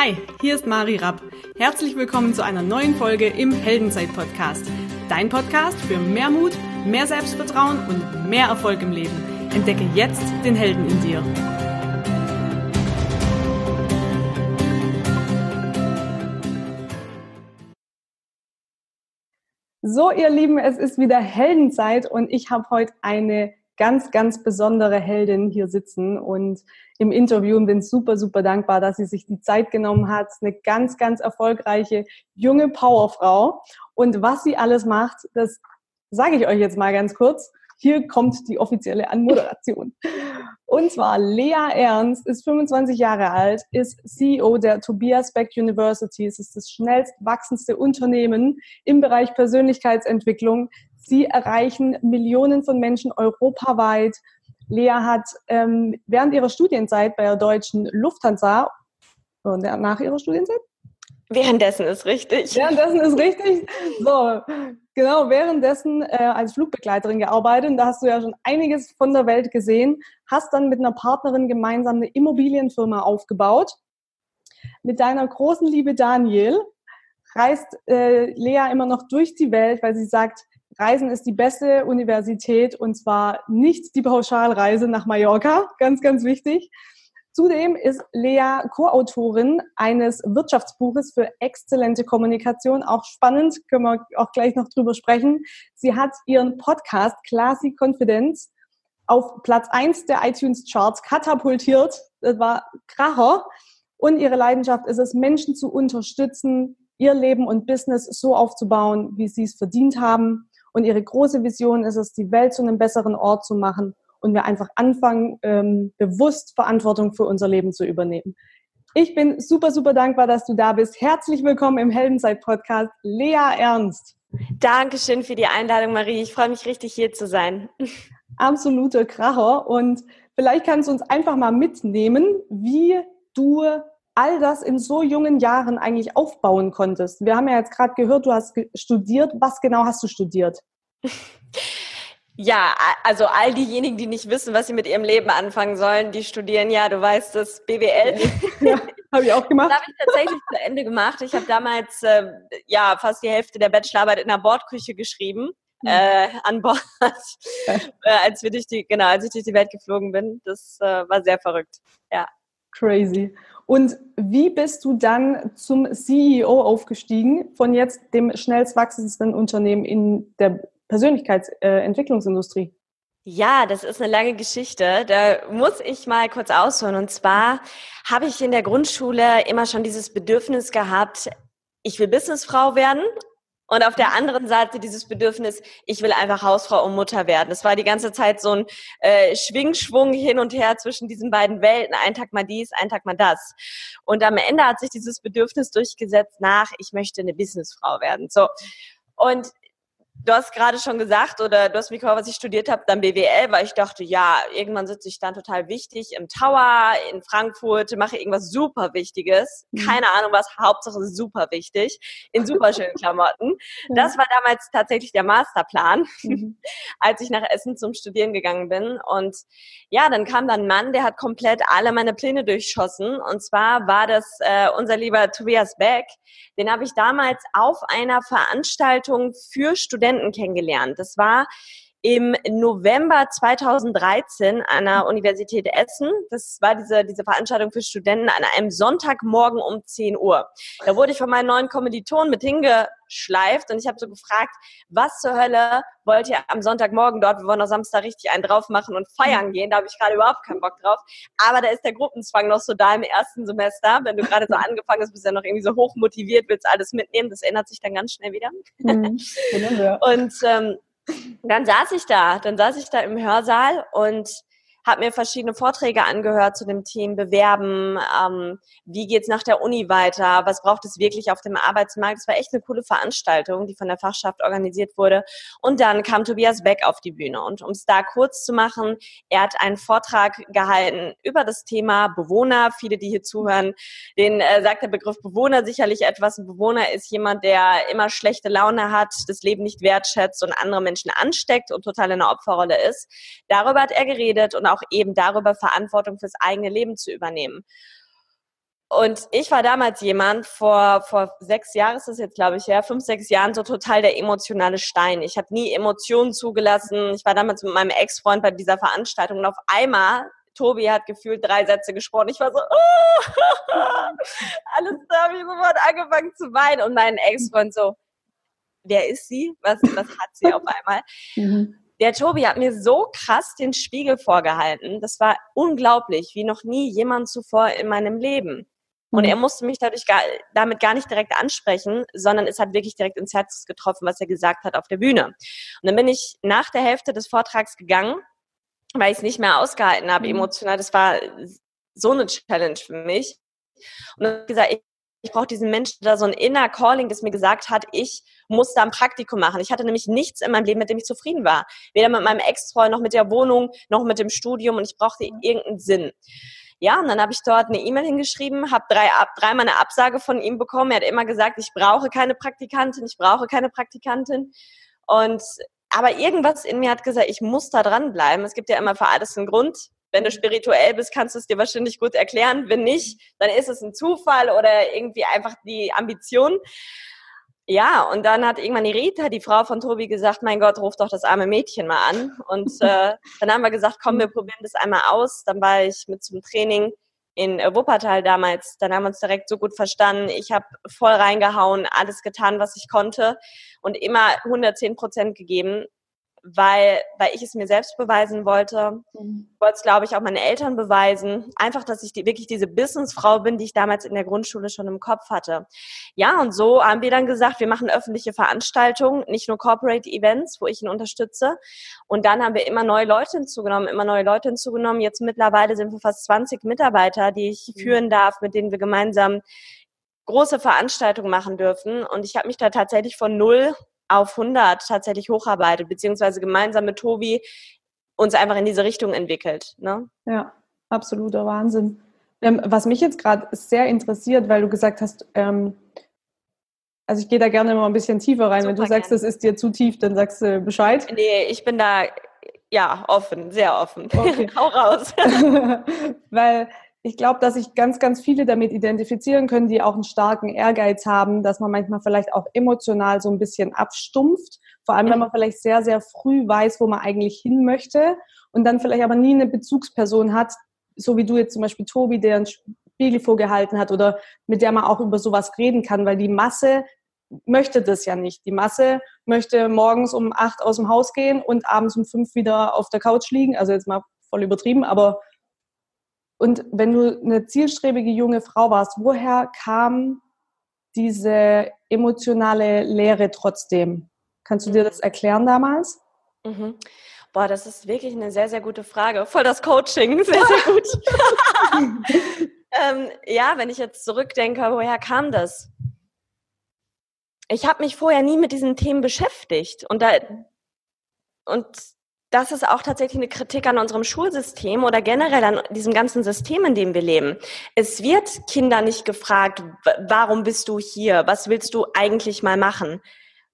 Hi, hier ist Mari Rapp. Herzlich willkommen zu einer neuen Folge im Heldenzeit-Podcast. Dein Podcast für mehr Mut, mehr Selbstvertrauen und mehr Erfolg im Leben. Entdecke jetzt den Helden in dir. So, ihr Lieben, es ist wieder Heldenzeit und ich habe heute eine ganz, ganz besondere Heldin hier sitzen und im Interview und bin super, super dankbar, dass sie sich die Zeit genommen hat. Eine ganz, ganz erfolgreiche junge Powerfrau. Und was sie alles macht, das sage ich euch jetzt mal ganz kurz. Hier kommt die offizielle Anmoderation. Und zwar Lea Ernst ist 25 Jahre alt, ist CEO der Tobias Beck University. Es ist das schnellst wachsendste Unternehmen im Bereich Persönlichkeitsentwicklung. Sie erreichen Millionen von Menschen europaweit. Lea hat ähm, während ihrer Studienzeit bei der deutschen Lufthansa und nach ihrer Studienzeit? Währenddessen ist richtig. Währenddessen ist richtig. So, genau, währenddessen äh, als Flugbegleiterin gearbeitet. Und da hast du ja schon einiges von der Welt gesehen. Hast dann mit einer Partnerin gemeinsam eine Immobilienfirma aufgebaut. Mit deiner großen Liebe Daniel reist äh, Lea immer noch durch die Welt, weil sie sagt, Reisen ist die beste Universität und zwar nicht die Pauschalreise nach Mallorca, ganz, ganz wichtig. Zudem ist Lea Co-Autorin eines Wirtschaftsbuches für exzellente Kommunikation. Auch spannend, können wir auch gleich noch drüber sprechen. Sie hat ihren Podcast Classy Confidence auf Platz eins der iTunes Charts katapultiert. Das war Kracher. Und ihre Leidenschaft ist es, Menschen zu unterstützen, ihr Leben und Business so aufzubauen, wie sie es verdient haben. Und ihre große Vision ist es, die Welt zu einem besseren Ort zu machen und wir einfach anfangen, ähm, bewusst Verantwortung für unser Leben zu übernehmen. Ich bin super, super dankbar, dass du da bist. Herzlich willkommen im Heldenzeit-Podcast, Lea Ernst. Dankeschön für die Einladung, Marie. Ich freue mich richtig, hier zu sein. Absoluter Kracher. Und vielleicht kannst du uns einfach mal mitnehmen, wie du all das in so jungen Jahren eigentlich aufbauen konntest. Wir haben ja jetzt gerade gehört, du hast studiert. Was genau hast du studiert? Ja, also all diejenigen, die nicht wissen, was sie mit ihrem Leben anfangen sollen, die studieren ja, du weißt das, BWL. Ja, habe ich auch gemacht. Das habe ich tatsächlich zu Ende gemacht. Ich habe damals äh, ja fast die Hälfte der Bachelorarbeit in der Bordküche geschrieben. Mhm. Äh, an Bord, äh, als wir durch die, genau, als ich durch die Welt geflogen bin. Das äh, war sehr verrückt. Ja. Crazy. Und wie bist du dann zum CEO aufgestiegen von jetzt dem schnellst wachsendsten Unternehmen in der Persönlichkeitsentwicklungsindustrie? Ja, das ist eine lange Geschichte. Da muss ich mal kurz ausholen. Und zwar habe ich in der Grundschule immer schon dieses Bedürfnis gehabt, ich will Businessfrau werden und auf der anderen Seite dieses Bedürfnis, ich will einfach Hausfrau und Mutter werden. Das war die ganze Zeit so ein äh, Schwingschwung hin und her zwischen diesen beiden Welten. Ein Tag mal dies, ein Tag mal das. Und am Ende hat sich dieses Bedürfnis durchgesetzt nach, ich möchte eine Businessfrau werden. So. Und Du hast gerade schon gesagt, oder du hast mich gefragt, was ich studiert habe, dann BWL, weil ich dachte, ja, irgendwann sitze ich dann total wichtig im Tower in Frankfurt, mache irgendwas super Wichtiges. Mhm. Keine Ahnung was, Hauptsache super wichtig, in super schönen Klamotten. Das war damals tatsächlich der Masterplan, mhm. als ich nach Essen zum Studieren gegangen bin. Und ja, dann kam dann ein Mann, der hat komplett alle meine Pläne durchschossen. Und zwar war das äh, unser lieber Tobias Beck. Den habe ich damals auf einer Veranstaltung für Studenten Studenten kennengelernt. Das war im November 2013 an der Universität Essen. Das war diese, diese Veranstaltung für Studenten an einem Sonntagmorgen um 10 Uhr. Da wurde ich von meinen neuen Kommilitonen mit hingeschleift und ich habe so gefragt, was zur Hölle wollt ihr am Sonntagmorgen dort? Wir wollen am Samstag richtig einen drauf machen und feiern gehen. Da habe ich gerade überhaupt keinen Bock drauf. Aber da ist der Gruppenzwang noch so da im ersten Semester. Wenn du gerade so angefangen hast, bist du ja noch irgendwie so hoch motiviert, willst alles mitnehmen. Das ändert sich dann ganz schnell wieder. Mhm. und ähm, dann saß ich da, dann saß ich da im Hörsaal und habe mir verschiedene Vorträge angehört zu dem Thema Bewerben, ähm, wie geht's nach der Uni weiter, was braucht es wirklich auf dem Arbeitsmarkt. Es war echt eine coole Veranstaltung, die von der Fachschaft organisiert wurde. Und dann kam Tobias Beck auf die Bühne. Und um es da kurz zu machen, er hat einen Vortrag gehalten über das Thema Bewohner. Viele, die hier zuhören, den äh, sagt der Begriff Bewohner sicherlich etwas. Ein Bewohner ist jemand, der immer schlechte Laune hat, das Leben nicht wertschätzt und andere Menschen ansteckt und total in der Opferrolle ist. Darüber hat er geredet und auch eben darüber, Verantwortung fürs eigene Leben zu übernehmen. Und ich war damals jemand, vor, vor sechs Jahren ist das jetzt, glaube ich, ja, fünf, sechs Jahren, so total der emotionale Stein. Ich habe nie Emotionen zugelassen. Ich war damals mit meinem Ex-Freund bei dieser Veranstaltung und auf einmal Tobi hat gefühlt drei Sätze gesprochen. Ich war so, oh! alles da habe ich sofort angefangen zu weinen. Und mein Ex-Freund so, wer ist sie? Was, was hat sie auf einmal? Mhm. Der Tobi hat mir so krass den Spiegel vorgehalten. Das war unglaublich, wie noch nie jemand zuvor in meinem Leben. Und mhm. er musste mich dadurch gar, damit gar nicht direkt ansprechen, sondern es hat wirklich direkt ins Herz getroffen, was er gesagt hat auf der Bühne. Und dann bin ich nach der Hälfte des Vortrags gegangen, weil ich es nicht mehr ausgehalten habe, mhm. emotional. Das war so eine Challenge für mich. Und dann habe ich gesagt, ich, ich brauche diesen Menschen, da so ein inner Calling, das mir gesagt hat, ich muss da ein Praktikum machen. Ich hatte nämlich nichts in meinem Leben, mit dem ich zufrieden war. Weder mit meinem Ex-Freund, noch mit der Wohnung, noch mit dem Studium und ich brauchte irgendeinen Sinn. Ja, und dann habe ich dort eine E-Mail hingeschrieben, habe drei, ab, dreimal eine Absage von ihm bekommen. Er hat immer gesagt, ich brauche keine Praktikantin, ich brauche keine Praktikantin. Und aber irgendwas in mir hat gesagt, ich muss da dranbleiben. Es gibt ja immer für alles einen Grund. Wenn du spirituell bist, kannst du es dir wahrscheinlich gut erklären. Wenn nicht, dann ist es ein Zufall oder irgendwie einfach die Ambition. Ja, und dann hat irgendwann die Rita, die Frau von Tobi, gesagt, mein Gott, ruf doch das arme Mädchen mal an. Und äh, dann haben wir gesagt, komm, wir probieren das einmal aus. Dann war ich mit zum Training in Wuppertal damals. Dann haben wir uns direkt so gut verstanden. Ich habe voll reingehauen, alles getan, was ich konnte und immer 110 Prozent gegeben weil, weil ich es mir selbst beweisen wollte. Mhm. Ich wollte es, glaube ich, auch meine Eltern beweisen. Einfach, dass ich die, wirklich diese Businessfrau bin, die ich damals in der Grundschule schon im Kopf hatte. Ja, und so haben wir dann gesagt, wir machen öffentliche Veranstaltungen, nicht nur Corporate Events, wo ich ihn unterstütze. Und dann haben wir immer neue Leute hinzugenommen, immer neue Leute hinzugenommen. Jetzt mittlerweile sind wir fast 20 Mitarbeiter, die ich mhm. führen darf, mit denen wir gemeinsam große Veranstaltungen machen dürfen. Und ich habe mich da tatsächlich von null auf 100 tatsächlich hocharbeitet, beziehungsweise gemeinsam mit Tobi uns einfach in diese Richtung entwickelt. Ne? Ja, absoluter Wahnsinn. Ähm, was mich jetzt gerade sehr interessiert, weil du gesagt hast, ähm, also ich gehe da gerne mal ein bisschen tiefer rein. Super Wenn du sagst, das ist dir zu tief, dann sagst du Bescheid. Nee, ich bin da ja offen, sehr offen. Okay. Hau raus. weil ich glaube, dass sich ganz, ganz viele damit identifizieren können, die auch einen starken Ehrgeiz haben, dass man manchmal vielleicht auch emotional so ein bisschen abstumpft. Vor allem, wenn man vielleicht sehr, sehr früh weiß, wo man eigentlich hin möchte und dann vielleicht aber nie eine Bezugsperson hat, so wie du jetzt zum Beispiel Tobi, der einen Spiegel vorgehalten hat oder mit der man auch über sowas reden kann, weil die Masse möchte das ja nicht. Die Masse möchte morgens um acht aus dem Haus gehen und abends um fünf wieder auf der Couch liegen. Also jetzt mal voll übertrieben, aber und wenn du eine zielstrebige junge Frau warst, woher kam diese emotionale Lehre trotzdem? Kannst du dir das erklären damals? Mhm. Boah, das ist wirklich eine sehr, sehr gute Frage. Voll das Coaching, sehr, sehr gut. ähm, ja, wenn ich jetzt zurückdenke, woher kam das? Ich habe mich vorher nie mit diesen Themen beschäftigt und da und das ist auch tatsächlich eine Kritik an unserem Schulsystem oder generell an diesem ganzen System, in dem wir leben. Es wird Kinder nicht gefragt, warum bist du hier? Was willst du eigentlich mal machen?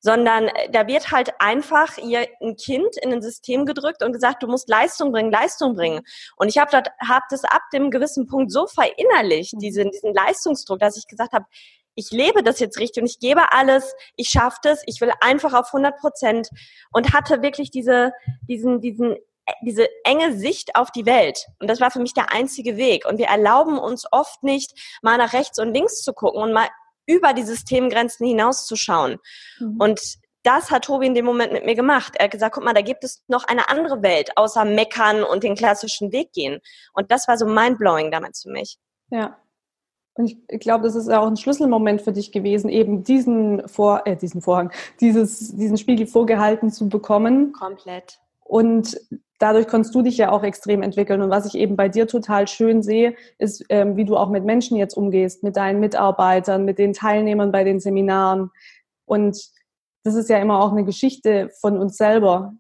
Sondern äh, da wird halt einfach ihr ein Kind in ein System gedrückt und gesagt, du musst Leistung bringen, Leistung bringen. Und ich habe hab das ab dem gewissen Punkt so verinnerlicht, diesen, diesen Leistungsdruck, dass ich gesagt habe, ich lebe das jetzt richtig und ich gebe alles, ich schaffe das, ich will einfach auf 100 Prozent und hatte wirklich diese, diesen, diesen, diese enge Sicht auf die Welt. Und das war für mich der einzige Weg. Und wir erlauben uns oft nicht, mal nach rechts und links zu gucken und mal über die Systemgrenzen hinauszuschauen. Mhm. Und das hat Tobi in dem Moment mit mir gemacht. Er hat gesagt, guck mal, da gibt es noch eine andere Welt, außer meckern und den klassischen Weg gehen. Und das war so mindblowing damals für mich. Ja, und ich, glaube, das ist auch ein Schlüsselmoment für dich gewesen, eben diesen, Vor äh, diesen Vorhang, dieses, diesen Spiegel vorgehalten zu bekommen. Komplett. Und dadurch konntest du dich ja auch extrem entwickeln. Und was ich eben bei dir total schön sehe, ist, ähm, wie du auch mit Menschen jetzt umgehst, mit deinen Mitarbeitern, mit den Teilnehmern bei den Seminaren. Und das ist ja immer auch eine Geschichte von uns selber,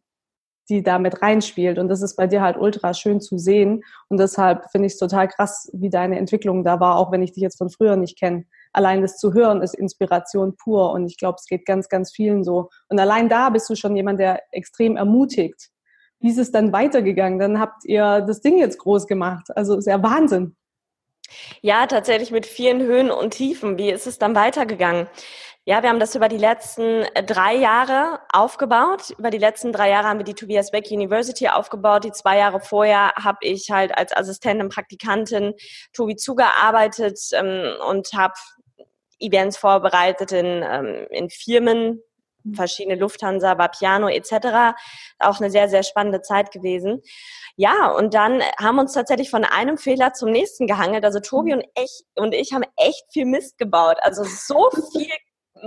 die da mit reinspielt. Und das ist bei dir halt ultra schön zu sehen. Und deshalb finde ich es total krass, wie deine Entwicklung da war, auch wenn ich dich jetzt von früher nicht kenne. Allein das zu hören ist Inspiration pur. Und ich glaube, es geht ganz, ganz vielen so. Und allein da bist du schon jemand, der extrem ermutigt. Wie ist es dann weitergegangen? Dann habt ihr das Ding jetzt groß gemacht. Also ist ja Wahnsinn. Ja, tatsächlich mit vielen Höhen und Tiefen. Wie ist es dann weitergegangen? Ja, wir haben das über die letzten äh, drei Jahre aufgebaut. Über die letzten drei Jahre haben wir die Tobias Beck University aufgebaut. Die zwei Jahre vorher habe ich halt als Assistentin, Praktikantin Tobi zugearbeitet ähm, und habe Events vorbereitet in, ähm, in Firmen, verschiedene Lufthansa, Vapiano etc. Auch eine sehr, sehr spannende Zeit gewesen. Ja, und dann haben wir uns tatsächlich von einem Fehler zum nächsten gehangelt. Also Tobi und ich, und ich haben echt viel Mist gebaut. Also so viel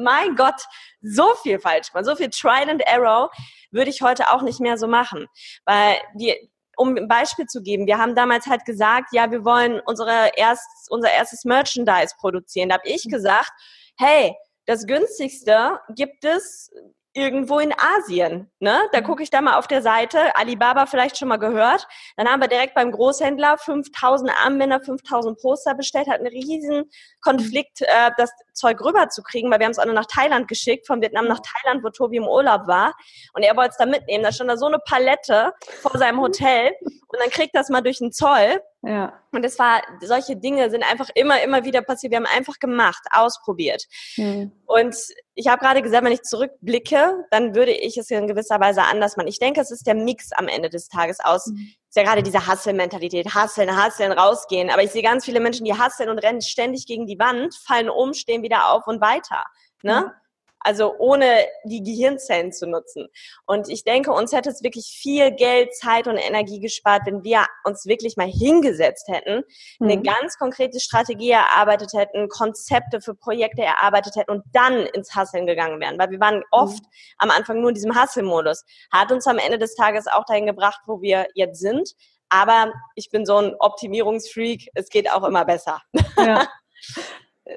mein Gott, so viel falsch gemacht, so viel Trial and Error würde ich heute auch nicht mehr so machen. Weil wir, um ein Beispiel zu geben, wir haben damals halt gesagt, ja, wir wollen unsere erst, unser erstes Merchandise produzieren. Da habe ich gesagt, hey, das günstigste gibt es irgendwo in Asien. Ne? Da mhm. gucke ich da mal auf der Seite, Alibaba vielleicht schon mal gehört. Dann haben wir direkt beim Großhändler 5000 Armbänder, 5000 Poster bestellt, hat einen riesen Konflikt, äh, das Zeug rüberzukriegen, weil wir haben es auch nur nach Thailand geschickt, von Vietnam nach Thailand, wo Tobi im Urlaub war. Und er wollte es da mitnehmen. Da stand da so eine Palette vor seinem Hotel und dann kriegt das mal durch den Zoll. Ja. Und es war, solche Dinge sind einfach immer, immer wieder passiert. Wir haben einfach gemacht, ausprobiert. Mhm. Und ich habe gerade gesagt, wenn ich zurückblicke, dann würde ich es in gewisser Weise anders machen. Ich denke, es ist der Mix am Ende des Tages aus, mhm. ist ja gerade diese Hustle-Mentalität, Husteln, Husteln, rausgehen. Aber ich sehe ganz viele Menschen, die husteln und rennen ständig gegen die Wand, fallen um, stehen wieder auf und weiter. Ne? Mhm. Also ohne die Gehirnzellen zu nutzen. Und ich denke, uns hätte es wirklich viel Geld, Zeit und Energie gespart, wenn wir uns wirklich mal hingesetzt hätten, mhm. eine ganz konkrete Strategie erarbeitet hätten, Konzepte für Projekte erarbeitet hätten und dann ins Hasseln gegangen wären. Weil wir waren oft mhm. am Anfang nur in diesem Hasselmodus. Hat uns am Ende des Tages auch dahin gebracht, wo wir jetzt sind. Aber ich bin so ein Optimierungsfreak. Es geht auch immer besser. Ja.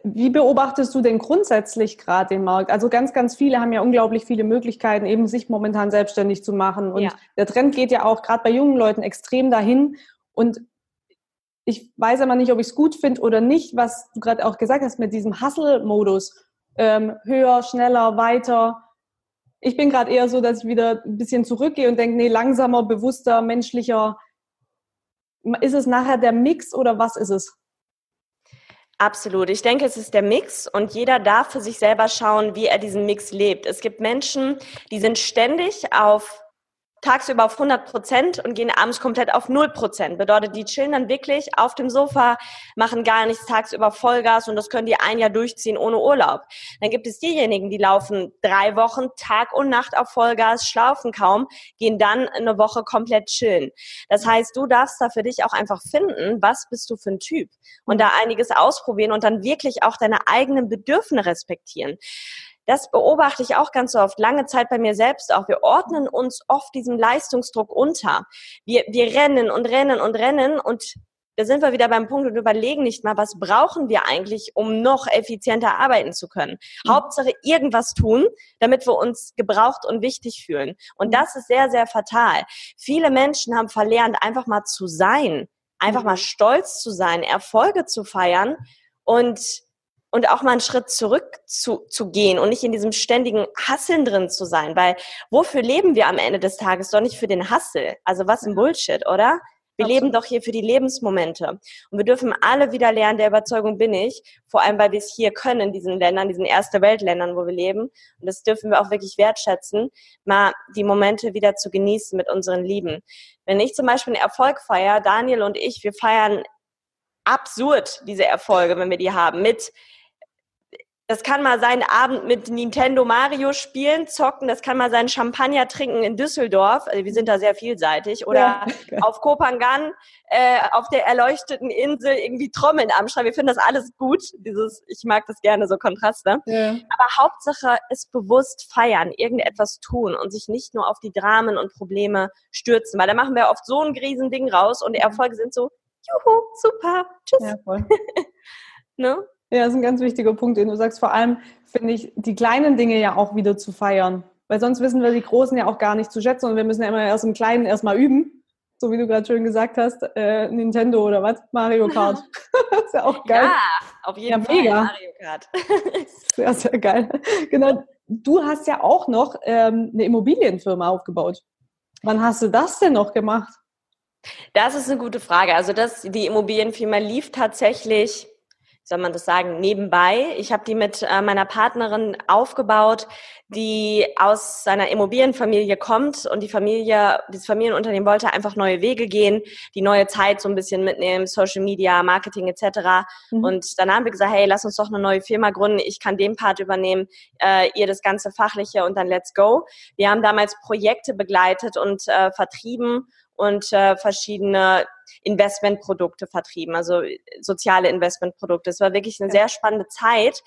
Wie beobachtest du denn grundsätzlich gerade den Markt? Also ganz, ganz viele haben ja unglaublich viele Möglichkeiten, eben sich momentan selbstständig zu machen. Und ja. der Trend geht ja auch gerade bei jungen Leuten extrem dahin. Und ich weiß aber nicht, ob ich es gut finde oder nicht, was du gerade auch gesagt hast mit diesem Hustle-Modus. Ähm, höher, schneller, weiter. Ich bin gerade eher so, dass ich wieder ein bisschen zurückgehe und denke, nee, langsamer, bewusster, menschlicher. Ist es nachher der Mix oder was ist es? Absolut. Ich denke, es ist der Mix und jeder darf für sich selber schauen, wie er diesen Mix lebt. Es gibt Menschen, die sind ständig auf tagsüber auf 100 Prozent und gehen abends komplett auf 0 Prozent. Bedeutet, die chillen dann wirklich auf dem Sofa, machen gar nichts tagsüber Vollgas und das können die ein Jahr durchziehen ohne Urlaub. Dann gibt es diejenigen, die laufen drei Wochen Tag und Nacht auf Vollgas, schlafen kaum, gehen dann eine Woche komplett chillen. Das heißt, du darfst da für dich auch einfach finden, was bist du für ein Typ und da einiges ausprobieren und dann wirklich auch deine eigenen Bedürfnisse respektieren das beobachte ich auch ganz oft, lange Zeit bei mir selbst auch. Wir ordnen uns oft diesem Leistungsdruck unter. Wir, wir rennen und rennen und rennen und da sind wir wieder beim Punkt und überlegen nicht mal, was brauchen wir eigentlich, um noch effizienter arbeiten zu können. Mhm. Hauptsache irgendwas tun, damit wir uns gebraucht und wichtig fühlen. Und mhm. das ist sehr, sehr fatal. Viele Menschen haben verlernt, einfach mal zu sein, einfach mhm. mal stolz zu sein, Erfolge zu feiern und und auch mal einen Schritt zurück zu, zu gehen und nicht in diesem ständigen Hasseln drin zu sein, weil wofür leben wir am Ende des Tages? Doch nicht für den Hassel. Also was ein Bullshit, oder? Wir Absolut. leben doch hier für die Lebensmomente. Und wir dürfen alle wieder lernen, der Überzeugung bin ich, vor allem weil wir es hier können in diesen Ländern, diesen erste Weltländern, wo wir leben. Und das dürfen wir auch wirklich wertschätzen, mal die Momente wieder zu genießen mit unseren Lieben. Wenn ich zum Beispiel einen Erfolg feiere, Daniel und ich, wir feiern absurd diese Erfolge, wenn wir die haben, mit das kann mal sein Abend mit Nintendo Mario spielen, zocken. Das kann mal sein Champagner trinken in Düsseldorf. Also wir sind da sehr vielseitig. Oder ja, auf Kopangan äh, auf der erleuchteten Insel irgendwie Trommeln am Schrein. Wir finden das alles gut. Dieses, ich mag das gerne, so Kontraste. Ja. Aber Hauptsache ist bewusst feiern, irgendetwas tun und sich nicht nur auf die Dramen und Probleme stürzen. Weil da machen wir oft so ein Riesending raus und Erfolge sind so, juhu, super, tschüss. Ja, voll. ne? Ja, das ist ein ganz wichtiger Punkt, den du sagst. Vor allem finde ich, die kleinen Dinge ja auch wieder zu feiern. Weil sonst wissen wir die Großen ja auch gar nicht zu schätzen und wir müssen ja immer erst im Kleinen erstmal üben. So wie du gerade schön gesagt hast, äh, Nintendo oder was? Mario Kart. ist ja auch geil. Ja, auf jeden ja, Fall mega. Mario Kart. sehr, sehr geil. Genau. Du hast ja auch noch ähm, eine Immobilienfirma aufgebaut. Wann hast du das denn noch gemacht? Das ist eine gute Frage. Also das, die Immobilienfirma lief tatsächlich soll man das sagen, nebenbei. Ich habe die mit äh, meiner Partnerin aufgebaut, die aus seiner Immobilienfamilie kommt und die Familie, dieses Familienunternehmen wollte einfach neue Wege gehen, die neue Zeit so ein bisschen mitnehmen, Social Media, Marketing etc. Mhm. Und dann haben wir gesagt, hey, lass uns doch eine neue Firma gründen. Ich kann den Part übernehmen, äh, ihr das ganze Fachliche und dann let's go. Wir haben damals Projekte begleitet und äh, vertrieben und äh, verschiedene Investmentprodukte vertrieben, also soziale Investmentprodukte. Es war wirklich eine sehr spannende Zeit.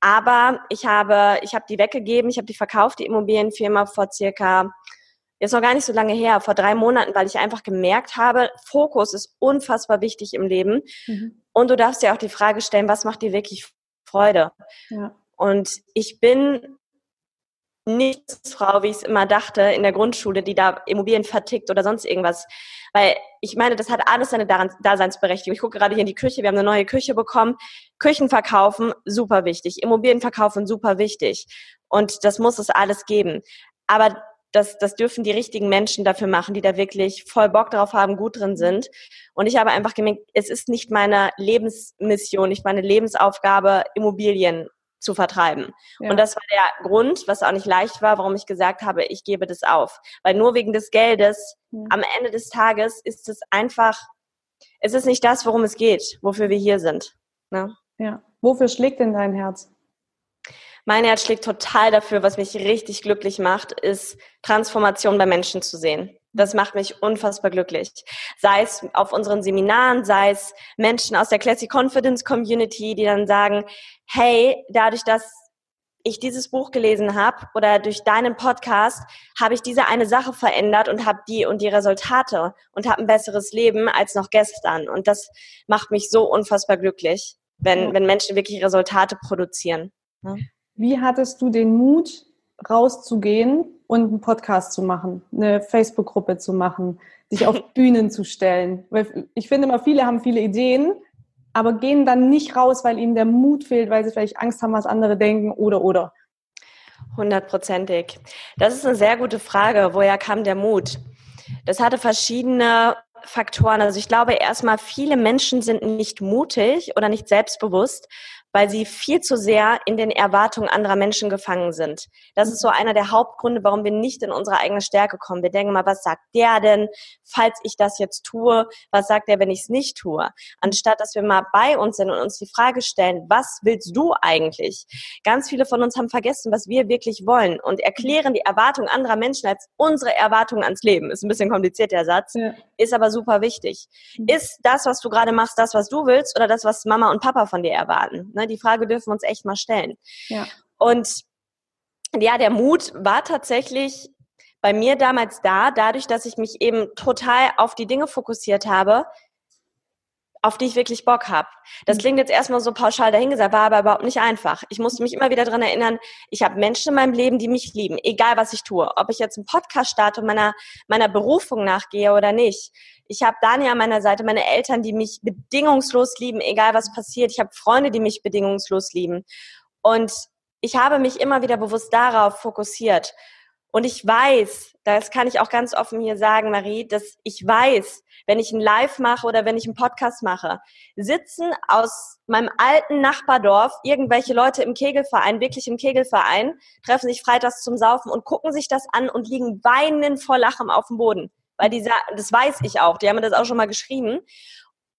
Aber ich habe, ich habe die weggegeben, ich habe die verkauft, die Immobilienfirma vor circa, jetzt noch gar nicht so lange her, vor drei Monaten, weil ich einfach gemerkt habe, Fokus ist unfassbar wichtig im Leben. Mhm. Und du darfst dir auch die Frage stellen, was macht dir wirklich Freude? Ja. Und ich bin nicht Frau, wie ich es immer dachte, in der Grundschule, die da Immobilien vertickt oder sonst irgendwas. Weil ich meine, das hat alles seine Daseinsberechtigung. Ich gucke gerade hier in die Küche, wir haben eine neue Küche bekommen. Küchen verkaufen, super wichtig. Immobilien verkaufen, super wichtig. Und das muss es alles geben. Aber das, das dürfen die richtigen Menschen dafür machen, die da wirklich voll Bock drauf haben, gut drin sind. Und ich habe einfach gemerkt, es ist nicht meine Lebensmission, nicht meine Lebensaufgabe, Immobilien zu vertreiben. Ja. Und das war der Grund, was auch nicht leicht war, warum ich gesagt habe, ich gebe das auf. Weil nur wegen des Geldes mhm. am Ende des Tages ist es einfach, es ist nicht das, worum es geht, wofür wir hier sind. Ne? Ja. Wofür schlägt denn dein Herz? Mein Herz schlägt total dafür, was mich richtig glücklich macht, ist Transformation bei Menschen zu sehen. Das macht mich unfassbar glücklich. Sei es auf unseren Seminaren, sei es Menschen aus der Classic Confidence Community, die dann sagen, hey, dadurch, dass ich dieses Buch gelesen habe oder durch deinen Podcast habe ich diese eine Sache verändert und habe die und die Resultate und habe ein besseres Leben als noch gestern. Und das macht mich so unfassbar glücklich, wenn, wenn Menschen wirklich Resultate produzieren. Ja. Wie hattest du den Mut, rauszugehen und einen Podcast zu machen, eine Facebook-Gruppe zu machen, sich auf Bühnen zu stellen? Weil ich finde immer, viele haben viele Ideen, aber gehen dann nicht raus, weil ihnen der Mut fehlt, weil sie vielleicht Angst haben, was andere denken oder oder. Hundertprozentig. Das ist eine sehr gute Frage. Woher kam der Mut? Das hatte verschiedene Faktoren. Also ich glaube erstmal, viele Menschen sind nicht mutig oder nicht selbstbewusst, weil sie viel zu sehr in den Erwartungen anderer Menschen gefangen sind. Das ist so mhm. einer der Hauptgründe, warum wir nicht in unsere eigene Stärke kommen. Wir denken mal, was sagt der denn, falls ich das jetzt tue? Was sagt der, wenn ich es nicht tue? Anstatt, dass wir mal bei uns sind und uns die Frage stellen, was willst du eigentlich? Ganz viele von uns haben vergessen, was wir wirklich wollen und erklären die Erwartungen anderer Menschen als unsere Erwartungen ans Leben. Ist ein bisschen kompliziert, der Satz, ja. ist aber super wichtig. Mhm. Ist das, was du gerade machst, das, was du willst oder das, was Mama und Papa von dir erwarten? Ne? Die Frage dürfen wir uns echt mal stellen. Ja. Und ja, der Mut war tatsächlich bei mir damals da, dadurch, dass ich mich eben total auf die Dinge fokussiert habe, auf die ich wirklich Bock habe. Das mhm. klingt jetzt erstmal so pauschal dahingesagt, war aber überhaupt nicht einfach. Ich musste mich immer wieder daran erinnern, ich habe Menschen in meinem Leben, die mich lieben, egal was ich tue. Ob ich jetzt einen Podcast starte und meiner, meiner Berufung nachgehe oder nicht. Ich habe Daniel an meiner Seite, meine Eltern, die mich bedingungslos lieben, egal was passiert. Ich habe Freunde, die mich bedingungslos lieben. Und ich habe mich immer wieder bewusst darauf fokussiert. Und ich weiß, das kann ich auch ganz offen hier sagen, Marie, dass ich weiß, wenn ich ein Live mache oder wenn ich einen Podcast mache, sitzen aus meinem alten Nachbardorf irgendwelche Leute im Kegelverein, wirklich im Kegelverein, treffen sich freitags zum Saufen und gucken sich das an und liegen weinend vor Lachen auf dem Boden. Weil die, das weiß ich auch, die haben mir das auch schon mal geschrieben.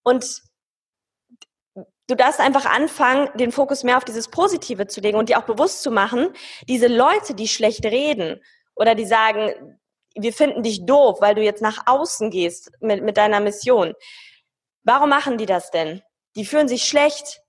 Und du darfst einfach anfangen, den Fokus mehr auf dieses Positive zu legen und dir auch bewusst zu machen, diese Leute, die schlecht reden oder die sagen, wir finden dich doof, weil du jetzt nach außen gehst mit, mit deiner Mission. Warum machen die das denn? Die fühlen sich schlecht.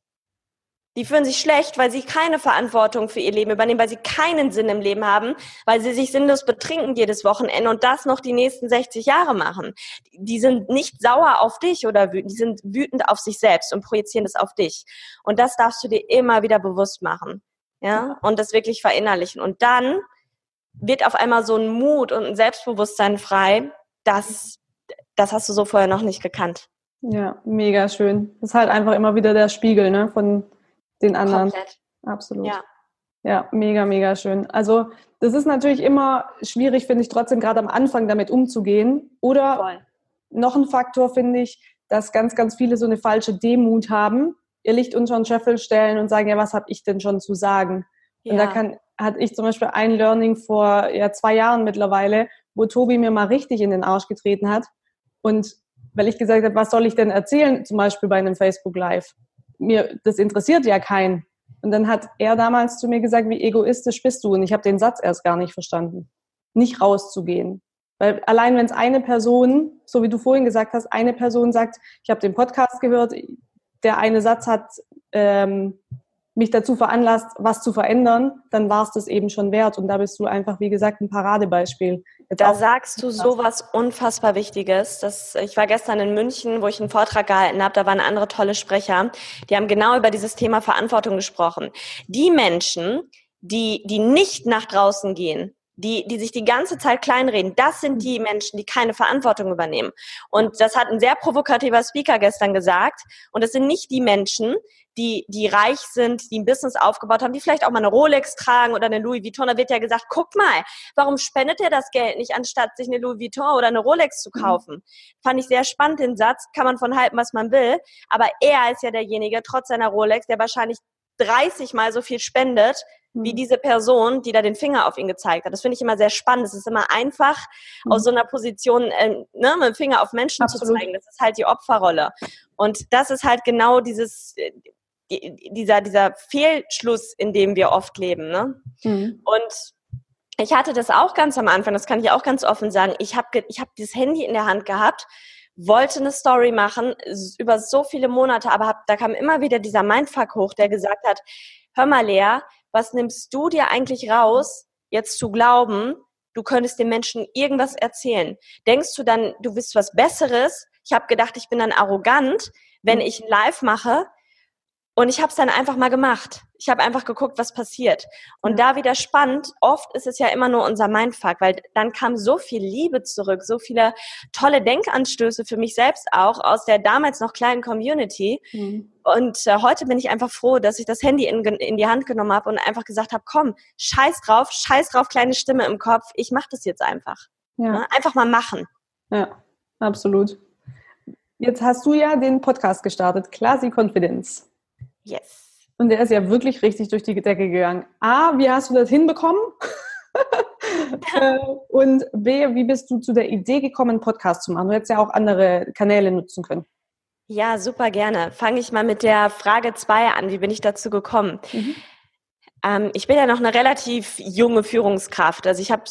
Die fühlen sich schlecht, weil sie keine Verantwortung für ihr Leben übernehmen, weil sie keinen Sinn im Leben haben, weil sie sich sinnlos betrinken jedes Wochenende und das noch die nächsten 60 Jahre machen. Die sind nicht sauer auf dich oder wütend, die sind wütend auf sich selbst und projizieren das auf dich. Und das darfst du dir immer wieder bewusst machen. Ja, und das wirklich verinnerlichen. Und dann wird auf einmal so ein Mut und ein Selbstbewusstsein frei, das, das hast du so vorher noch nicht gekannt. Ja, mega schön. Das ist halt einfach immer wieder der Spiegel ne, von den anderen. Komplett. Absolut. Ja. Ja, mega, mega schön. Also das ist natürlich immer schwierig, finde ich, trotzdem gerade am Anfang damit umzugehen. Oder Voll. noch ein Faktor finde ich, dass ganz, ganz viele so eine falsche Demut haben, ihr Licht unter den Scheffel stellen und sagen, ja, was habe ich denn schon zu sagen? Ja. Und da kann, hatte ich zum Beispiel ein Learning vor ja, zwei Jahren mittlerweile, wo Tobi mir mal richtig in den Arsch getreten hat. Und weil ich gesagt habe, was soll ich denn erzählen, zum Beispiel bei einem Facebook Live? Mir, das interessiert ja keinen. Und dann hat er damals zu mir gesagt, wie egoistisch bist du? Und ich habe den Satz erst gar nicht verstanden. Nicht rauszugehen. Weil allein wenn es eine Person, so wie du vorhin gesagt hast, eine Person sagt, ich habe den Podcast gehört, der eine Satz hat ähm, mich dazu veranlasst, was zu verändern, dann war es das eben schon wert. Und da bist du einfach, wie gesagt, ein Paradebeispiel. Jetzt da sagst du so was unfassbar Wichtiges. Das, ich war gestern in München, wo ich einen Vortrag gehalten habe. Da waren andere tolle Sprecher. Die haben genau über dieses Thema Verantwortung gesprochen. Die Menschen, die, die nicht nach draußen gehen, die, die sich die ganze Zeit kleinreden, das sind die Menschen, die keine Verantwortung übernehmen. Und das hat ein sehr provokativer Speaker gestern gesagt. Und das sind nicht die Menschen, die, die reich sind, die ein Business aufgebaut haben, die vielleicht auch mal eine Rolex tragen oder eine Louis Vuitton. Da wird ja gesagt, guck mal, warum spendet er das Geld nicht, anstatt sich eine Louis Vuitton oder eine Rolex zu mhm. kaufen? Mhm. Fand ich sehr spannend, den Satz. Kann man von halten, was man will. Aber er ist ja derjenige, trotz seiner Rolex, der wahrscheinlich 30 mal so viel spendet, wie mhm. diese Person, die da den Finger auf ihn gezeigt hat. Das finde ich immer sehr spannend. Es ist immer einfach, mhm. aus so einer Position äh, ne, mit dem Finger auf Menschen Absolut. zu zeigen. Das ist halt die Opferrolle. Und das ist halt genau dieses, äh, dieser, dieser Fehlschluss, in dem wir oft leben. Ne? Mhm. Und ich hatte das auch ganz am Anfang, das kann ich auch ganz offen sagen. Ich habe ich hab dieses Handy in der Hand gehabt, wollte eine Story machen über so viele Monate, aber hab, da kam immer wieder dieser Mindfuck hoch, der gesagt hat, hör mal Lea, was nimmst du dir eigentlich raus, jetzt zu glauben, du könntest den Menschen irgendwas erzählen? Denkst du dann, du bist was Besseres? Ich habe gedacht, ich bin dann arrogant, wenn mhm. ich ein Live mache, und ich habe es dann einfach mal gemacht. Ich habe einfach geguckt, was passiert. Und da wieder spannend, oft ist es ja immer nur unser Mindfuck, weil dann kam so viel Liebe zurück, so viele tolle Denkanstöße für mich selbst auch aus der damals noch kleinen Community. Mhm. Und äh, heute bin ich einfach froh, dass ich das Handy in, in die Hand genommen habe und einfach gesagt habe, komm, scheiß drauf, scheiß drauf, kleine Stimme im Kopf, ich mache das jetzt einfach. Ja. Ne? Einfach mal machen. Ja, absolut. Jetzt hast du ja den Podcast gestartet, Classy Confidence. Yes. Und der ist ja wirklich richtig durch die Decke gegangen. A, wie hast du das hinbekommen? Äh, und B, wie bist du zu der Idee gekommen, einen Podcast zu machen? Du hättest ja auch andere Kanäle nutzen können. Ja, super gerne. Fange ich mal mit der Frage 2 an. Wie bin ich dazu gekommen? Mhm. Ähm, ich bin ja noch eine relativ junge Führungskraft. Also ich habe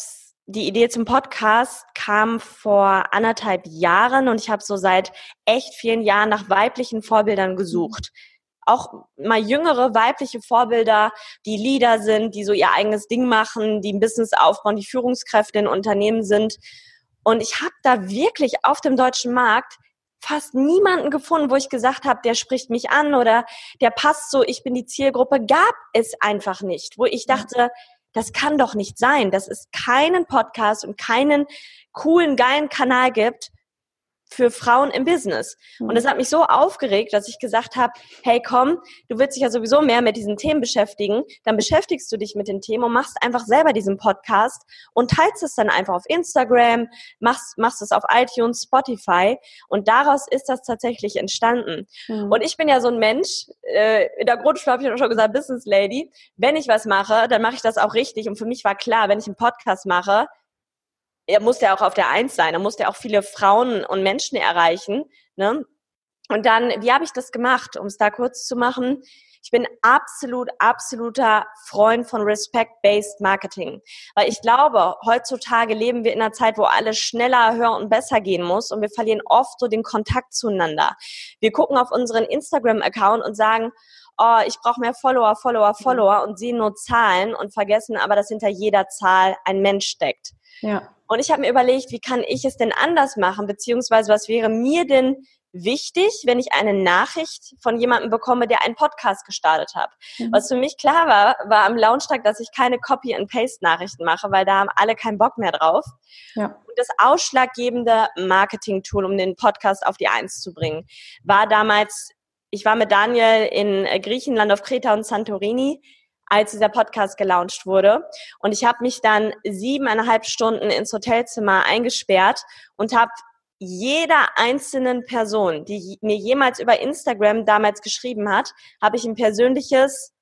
die Idee zum Podcast kam vor anderthalb Jahren und ich habe so seit echt vielen Jahren nach weiblichen Vorbildern gesucht. Mhm auch mal jüngere weibliche Vorbilder, die Leader sind, die so ihr eigenes Ding machen, die ein Business aufbauen, die Führungskräfte in Unternehmen sind. Und ich habe da wirklich auf dem deutschen Markt fast niemanden gefunden, wo ich gesagt habe, der spricht mich an oder der passt so, ich bin die Zielgruppe, gab es einfach nicht, wo ich dachte, das kann doch nicht sein, dass es keinen Podcast und keinen coolen, geilen Kanal gibt, für Frauen im Business. Und mhm. das hat mich so aufgeregt, dass ich gesagt habe, hey komm, du willst dich ja sowieso mehr mit diesen Themen beschäftigen, dann beschäftigst du dich mit den Themen und machst einfach selber diesen Podcast und teilst es dann einfach auf Instagram, machst, machst es auf iTunes, Spotify und daraus ist das tatsächlich entstanden. Mhm. Und ich bin ja so ein Mensch, äh, in der Grundschule habe ich schon gesagt, Business Lady, wenn ich was mache, dann mache ich das auch richtig und für mich war klar, wenn ich einen Podcast mache, er muss ja auch auf der Eins sein, er muss ja auch viele Frauen und Menschen erreichen. Ne? Und dann, wie habe ich das gemacht, um es da kurz zu machen? Ich bin absolut, absoluter Freund von Respect-Based Marketing. Weil ich glaube, heutzutage leben wir in einer Zeit, wo alles schneller, höher und besser gehen muss und wir verlieren oft so den Kontakt zueinander. Wir gucken auf unseren Instagram-Account und sagen, oh, ich brauche mehr Follower, Follower, Follower und sehen nur Zahlen und vergessen aber, dass hinter jeder Zahl ein Mensch steckt. Ja. Und ich habe mir überlegt, wie kann ich es denn anders machen, beziehungsweise was wäre mir denn wichtig, wenn ich eine Nachricht von jemandem bekomme, der einen Podcast gestartet hat. Mhm. Was für mich klar war, war am Launchtag, dass ich keine Copy-and-Paste-Nachrichten mache, weil da haben alle keinen Bock mehr drauf. Ja. Und das ausschlaggebende Marketing-Tool, um den Podcast auf die Eins zu bringen, war damals, ich war mit Daniel in Griechenland auf Kreta und Santorini als dieser Podcast gelauncht wurde. Und ich habe mich dann siebeneinhalb Stunden ins Hotelzimmer eingesperrt und habe jeder einzelnen Person, die mir jemals über Instagram damals geschrieben hat, habe ich ein persönliches,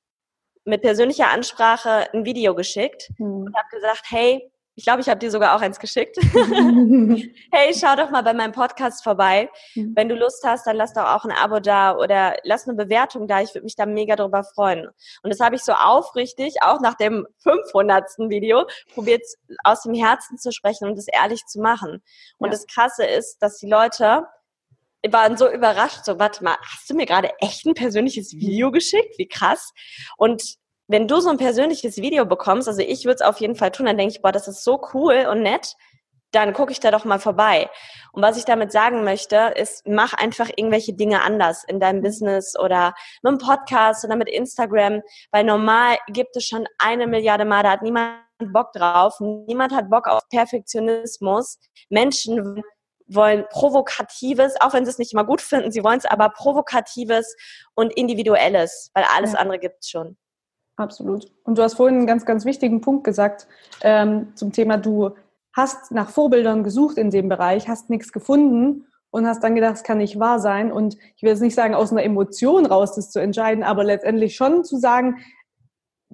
mit persönlicher Ansprache ein Video geschickt mhm. und habe gesagt, hey, ich glaube, ich habe dir sogar auch eins geschickt. hey, schau doch mal bei meinem Podcast vorbei. Mhm. Wenn du Lust hast, dann lass doch auch ein Abo da oder lass eine Bewertung da. Ich würde mich da mega drüber freuen. Und das habe ich so aufrichtig, auch nach dem 500. Video, probiert aus dem Herzen zu sprechen und es ehrlich zu machen. Und ja. das Krasse ist, dass die Leute waren so überrascht, so, warte mal, hast du mir gerade echt ein persönliches Video geschickt? Wie krass. Und wenn du so ein persönliches Video bekommst, also ich würde es auf jeden Fall tun, dann denke ich, boah, das ist so cool und nett, dann gucke ich da doch mal vorbei. Und was ich damit sagen möchte, ist, mach einfach irgendwelche Dinge anders in deinem Business oder mit einem Podcast oder mit Instagram, weil normal gibt es schon eine Milliarde Mal, da hat niemand Bock drauf, niemand hat Bock auf Perfektionismus. Menschen wollen provokatives, auch wenn sie es nicht immer gut finden, sie wollen es aber provokatives und individuelles, weil alles ja. andere gibt es schon. Absolut. Und du hast vorhin einen ganz, ganz wichtigen Punkt gesagt ähm, zum Thema, du hast nach Vorbildern gesucht in dem Bereich, hast nichts gefunden und hast dann gedacht, es kann nicht wahr sein. Und ich will jetzt nicht sagen, aus einer Emotion raus das zu entscheiden, aber letztendlich schon zu sagen,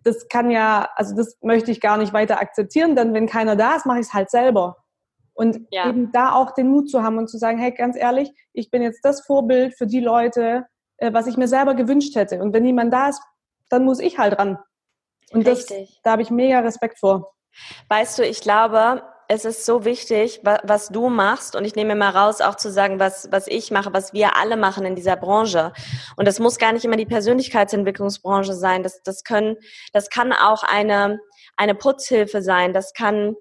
das kann ja, also das möchte ich gar nicht weiter akzeptieren, denn wenn keiner da ist, mache ich es halt selber. Und ja. eben da auch den Mut zu haben und zu sagen, hey, ganz ehrlich, ich bin jetzt das Vorbild für die Leute, äh, was ich mir selber gewünscht hätte. Und wenn niemand da ist, dann muss ich halt ran. Und das, da habe ich mega Respekt vor. Weißt du, ich glaube, es ist so wichtig, was du machst. Und ich nehme mal raus, auch zu sagen, was, was ich mache, was wir alle machen in dieser Branche. Und das muss gar nicht immer die Persönlichkeitsentwicklungsbranche sein. Das, das können, das kann auch eine, eine Putzhilfe sein. Das kann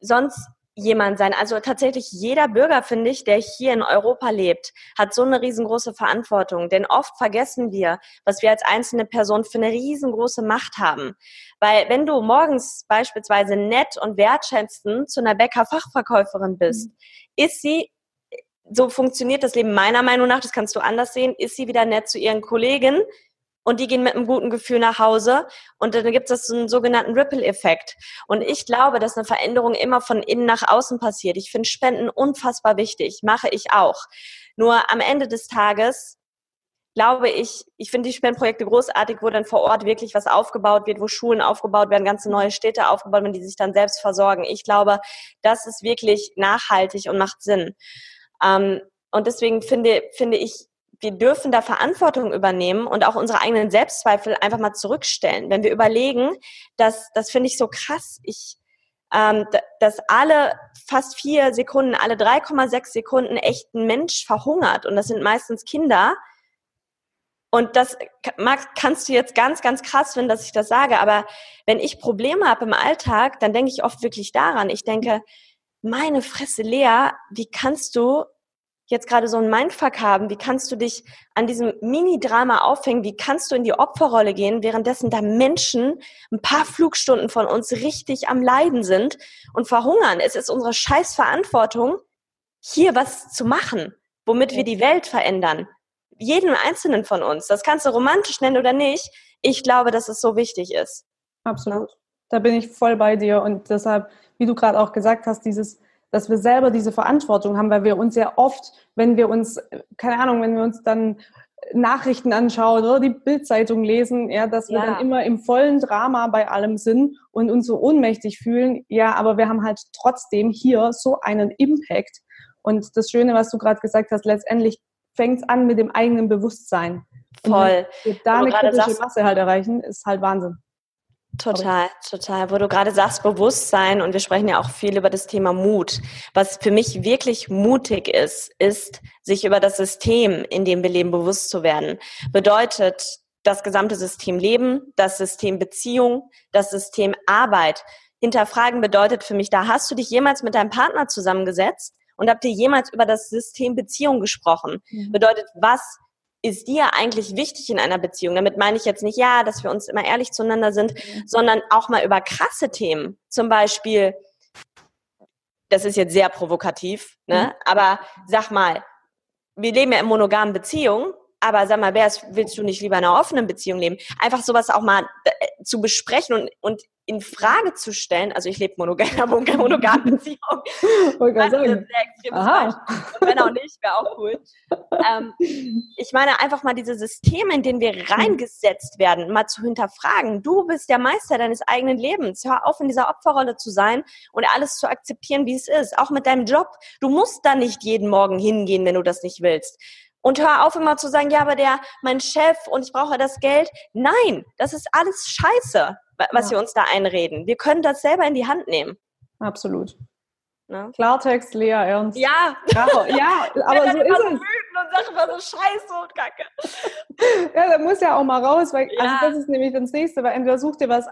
sonst jemand sein. Also tatsächlich jeder Bürger, finde ich, der hier in Europa lebt, hat so eine riesengroße Verantwortung. Denn oft vergessen wir, was wir als einzelne Person für eine riesengroße Macht haben. Weil wenn du morgens beispielsweise nett und wertschätzend zu einer Bäcker-Fachverkäuferin bist, mhm. ist sie so funktioniert das Leben meiner Meinung nach, das kannst du anders sehen, ist sie wieder nett zu ihren Kollegen, und die gehen mit einem guten Gefühl nach Hause und dann gibt es so einen sogenannten Ripple-Effekt. Und ich glaube, dass eine Veränderung immer von innen nach außen passiert. Ich finde Spenden unfassbar wichtig, mache ich auch. Nur am Ende des Tages glaube ich, ich finde die Spendenprojekte großartig, wo dann vor Ort wirklich was aufgebaut wird, wo Schulen aufgebaut werden, ganze neue Städte aufgebaut werden, die sich dann selbst versorgen. Ich glaube, das ist wirklich nachhaltig und macht Sinn. Ähm, und deswegen finde, finde ich wir dürfen da Verantwortung übernehmen und auch unsere eigenen Selbstzweifel einfach mal zurückstellen. Wenn wir überlegen, dass, das finde ich so krass, ich, ähm, dass alle fast vier Sekunden, alle 3,6 Sekunden echt ein Mensch verhungert und das sind meistens Kinder. Und das mag, kannst du jetzt ganz, ganz krass finden, dass ich das sage, aber wenn ich Probleme habe im Alltag, dann denke ich oft wirklich daran. Ich denke, meine Fresse Lea, wie kannst du jetzt gerade so einen Mindfuck haben, wie kannst du dich an diesem Mini-Drama aufhängen, wie kannst du in die Opferrolle gehen, währenddessen da Menschen ein paar Flugstunden von uns richtig am Leiden sind und verhungern. Es ist unsere Scheißverantwortung, hier was zu machen, womit wir die Welt verändern. Jeden einzelnen von uns. Das kannst du romantisch nennen oder nicht. Ich glaube, dass es so wichtig ist. Absolut. Da bin ich voll bei dir und deshalb, wie du gerade auch gesagt hast, dieses dass wir selber diese Verantwortung haben, weil wir uns ja oft, wenn wir uns, keine Ahnung, wenn wir uns dann Nachrichten anschauen oder die Bildzeitung lesen, ja, dass wir ja. dann immer im vollen Drama bei allem sind und uns so ohnmächtig fühlen. Ja, aber wir haben halt trotzdem hier so einen Impact. Und das Schöne, was du gerade gesagt hast, letztendlich fängt es an mit dem eigenen Bewusstsein. Voll. Und wir da eine kritische Masse halt erreichen, ist halt Wahnsinn. Total, total. Wo du gerade sagst, Bewusstsein und wir sprechen ja auch viel über das Thema Mut. Was für mich wirklich mutig ist, ist, sich über das System, in dem wir leben, bewusst zu werden. Bedeutet das gesamte System Leben, das System Beziehung, das System Arbeit. Hinterfragen bedeutet für mich, da hast du dich jemals mit deinem Partner zusammengesetzt und habt ihr jemals über das System Beziehung gesprochen? Mhm. Bedeutet, was ist dir eigentlich wichtig in einer Beziehung? Damit meine ich jetzt nicht, ja, dass wir uns immer ehrlich zueinander sind, mhm. sondern auch mal über krasse Themen. Zum Beispiel, das ist jetzt sehr provokativ, ne? Mhm. aber sag mal, wir leben ja in monogamen Beziehungen, aber sag mal, wer willst du nicht lieber in einer offenen Beziehung leben? Einfach sowas auch mal äh, zu besprechen und, und in Frage zu stellen, also ich lebe monogam, monogam Beziehung. Wollte gerade sagen. Sehr extremes Beispiel. Und wenn auch nicht, wäre auch cool. Ähm, ich meine, einfach mal diese Systeme, in denen wir reingesetzt werden, mal zu hinterfragen. Du bist der Meister deines eigenen Lebens. Hör auf, in dieser Opferrolle zu sein und alles zu akzeptieren, wie es ist. Auch mit deinem Job. Du musst da nicht jeden Morgen hingehen, wenn du das nicht willst. Und hör auf immer zu sagen, ja, aber der, mein Chef und ich brauche das Geld. Nein, das ist alles scheiße was ja. wir uns da einreden. Wir können das selber in die Hand nehmen. Absolut. Ne? Klartext, Lea Ernst. Ja. Ja, ja aber so ist es. und sag immer so Scheiße und Kacke. ja, da muss ja auch mal raus, weil ja. also das ist nämlich das Nächste, weil entweder such dir was,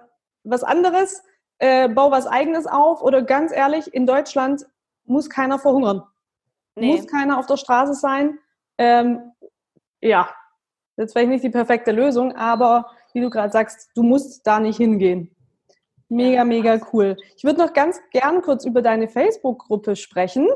was anderes, äh, bau was Eigenes auf oder ganz ehrlich, in Deutschland muss keiner verhungern. Nee. Muss keiner auf der Straße sein. Ähm, ja, das ist vielleicht nicht die perfekte Lösung, aber wie du gerade sagst, du musst da nicht hingehen. Mega, mega cool. Ich würde noch ganz gern kurz über deine Facebook-Gruppe sprechen.